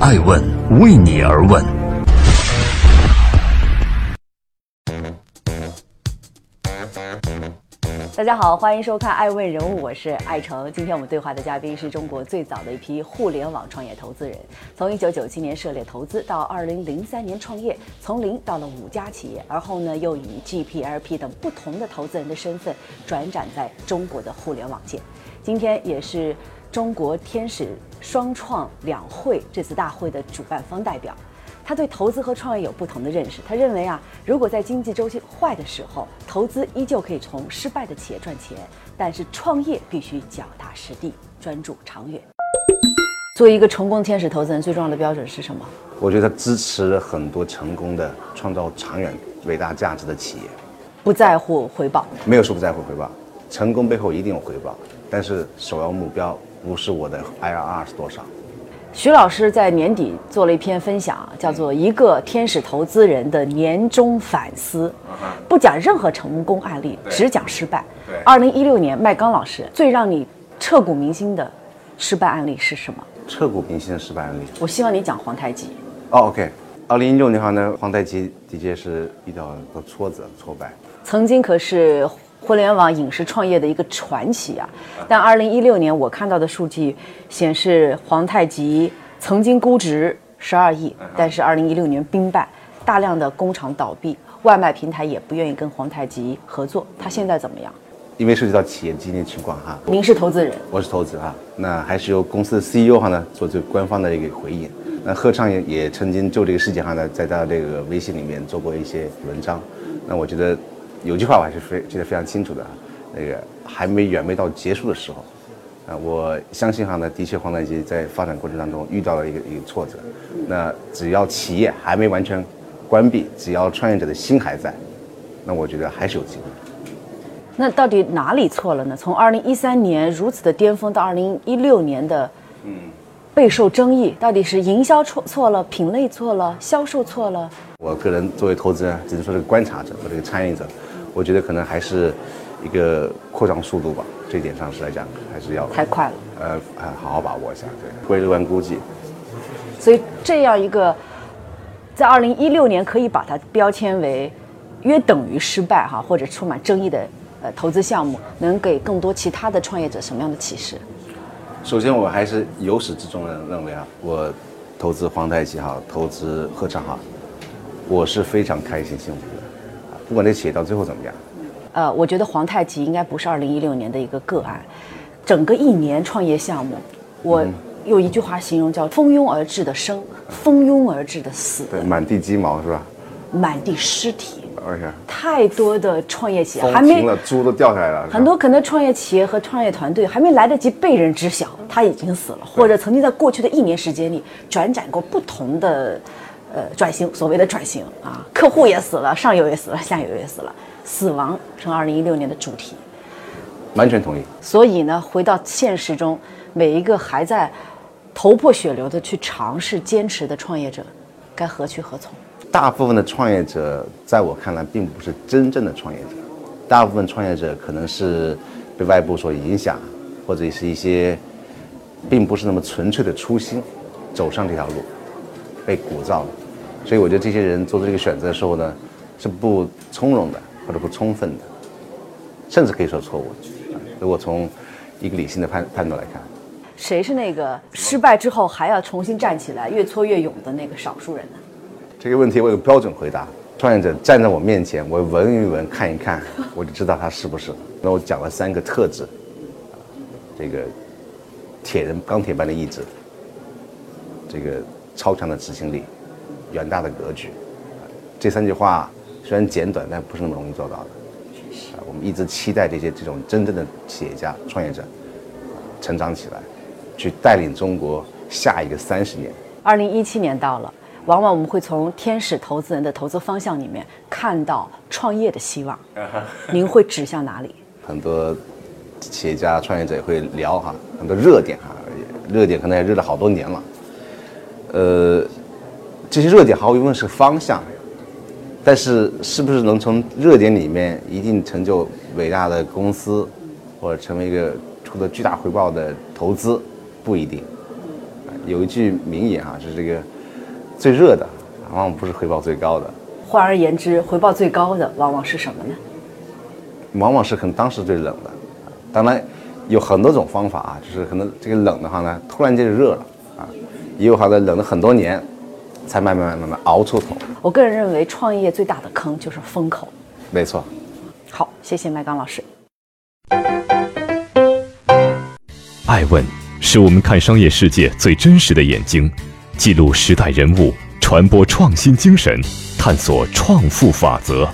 爱问为你而问。大家好，欢迎收看《爱问人物》，我是艾诚。今天我们对话的嘉宾是中国最早的一批互联网创业投资人，从1997年涉猎投资到2003年创业，从零到了五家企业，而后呢又以 GPLP 等不同的投资人的身份转展在中国的互联网界。今天也是中国天使双创两会这次大会的主办方代表。他对投资和创业有不同的认识。他认为啊，如果在经济周期坏的时候，投资依旧可以从失败的企业赚钱，但是创业必须脚踏实地，专注长远。作为一个成功天使投资人，最重要的标准是什么？我觉得他支持很多成功的、创造长远伟大价值的企业，不在乎回报。没有说不在乎回报，成功背后一定有回报，但是首要目标不是我的 IRR 是多少。徐老师在年底做了一篇分享，叫做《一个天使投资人的年终反思》，不讲任何成功案例，只讲失败。二零一六年，麦刚老师最让你彻骨铭心的失败案例是什么？彻骨铭心的失败案例。我希望你讲皇太极。哦，OK。二零一六年的话呢，皇太极的确是遇到个挫折、挫败。曾经可是。互联网影视创业的一个传奇啊！但二零一六年我看到的数据显示，皇太极曾经估值十二亿，但是二零一六年兵败，大量的工厂倒闭，外卖平台也不愿意跟皇太极合作。他现在怎么样？因为涉及到企业经营情况哈，您是投资人，我是投资哈，那还是由公司的 CEO 哈呢做这个官方的一个回应。那贺畅也也曾经就这个事情哈呢，在他这个微信里面做过一些文章。那我觉得。有句话我还是非记得非常清楚的，那个还没远没到结束的时候，啊，我相信哈呢，的确黄太极在发展过程当中遇到了一个一个挫折，那只要企业还没完全关闭，只要创业者的心还在，那我觉得还是有机会。那到底哪里错了呢？从二零一三年如此的巅峰到二零一六年的，嗯，备受争议，到底是营销错错了，品类错了，销售错了？我个人作为投资人，只能说是个观察者和这个参与者。我觉得可能还是一个扩张速度吧，这一点上是来讲还是要太快了。呃，还好好把握一下，对，不会乐观估计。所以这样一个，在二零一六年可以把它标签为约等于失败哈，或者充满争议的呃投资项目，能给更多其他的创业者什么样的启示？首先，我还是由始至终的认为啊，我投资皇太极哈，投资合昌哈，我是非常开心幸福的。不管这企业到最后怎么样，呃，我觉得皇太极应该不是二零一六年的一个个案，整个一年创业项目，我用一句话形容叫“蜂拥而至的生，蜂拥而至的死”。对，满地鸡毛是吧？满地尸体。而且太多的创业企业还没了，猪都掉下来了。很多可能创业企业和创业团队还没来得及被人知晓，他已经死了，或者曾经在过去的一年时间里转展过不同的。呃，转型，所谓的转型啊，客户也死了，上游也死了，下游也死了，死亡成二零一六年的主题。完全同意。所以呢，回到现实中，每一个还在头破血流的去尝试、坚持的创业者，该何去何从？大部分的创业者，在我看来，并不是真正的创业者。大部分创业者可能是被外部所影响，或者是一些并不是那么纯粹的初心，走上这条路。被鼓噪了，所以我觉得这些人做出这个选择的时候呢，是不从容的或者不充分的，甚至可以说错误。如果从一个理性的判判断来看，谁是那个失败之后还要重新站起来、越挫越勇的那个少数人呢？这个问题我有标准回答：创业者站在我面前，我闻一闻、看一看，我就知道他是不是。那我讲了三个特质：这个铁人钢铁般的意志，这个。超强的执行力，远大的格局，这三句话虽然简短，但不是那么容易做到的。啊，我们一直期待这些这种真正的企业家、创业者成长起来，去带领中国下一个三十年。二零一七年到了，往往我们会从天使投资人的投资方向里面看到创业的希望。您会指向哪里？很多企业家、创业者也会聊哈，很多热点哈，热点可能也热了好多年了。呃，这些热点毫无疑问是方向，但是是不是能从热点里面一定成就伟大的公司，或者成为一个出的巨大回报的投资，不一定。有一句名言啊，就是这个最热的，往往不是回报最高的，换而言之，回报最高的往往是什么呢？往往是可能当时最冷的。当然，有很多种方法啊，就是可能这个冷的话呢，突然间就热了啊，也有好的冷了很多年，才慢慢慢慢慢熬出头。我个人认为，创业最大的坑就是风口。没错。好，谢谢麦刚老师。爱问是我们看商业世界最真实的眼睛，记录时代人物，传播创新精神，探索创富法则。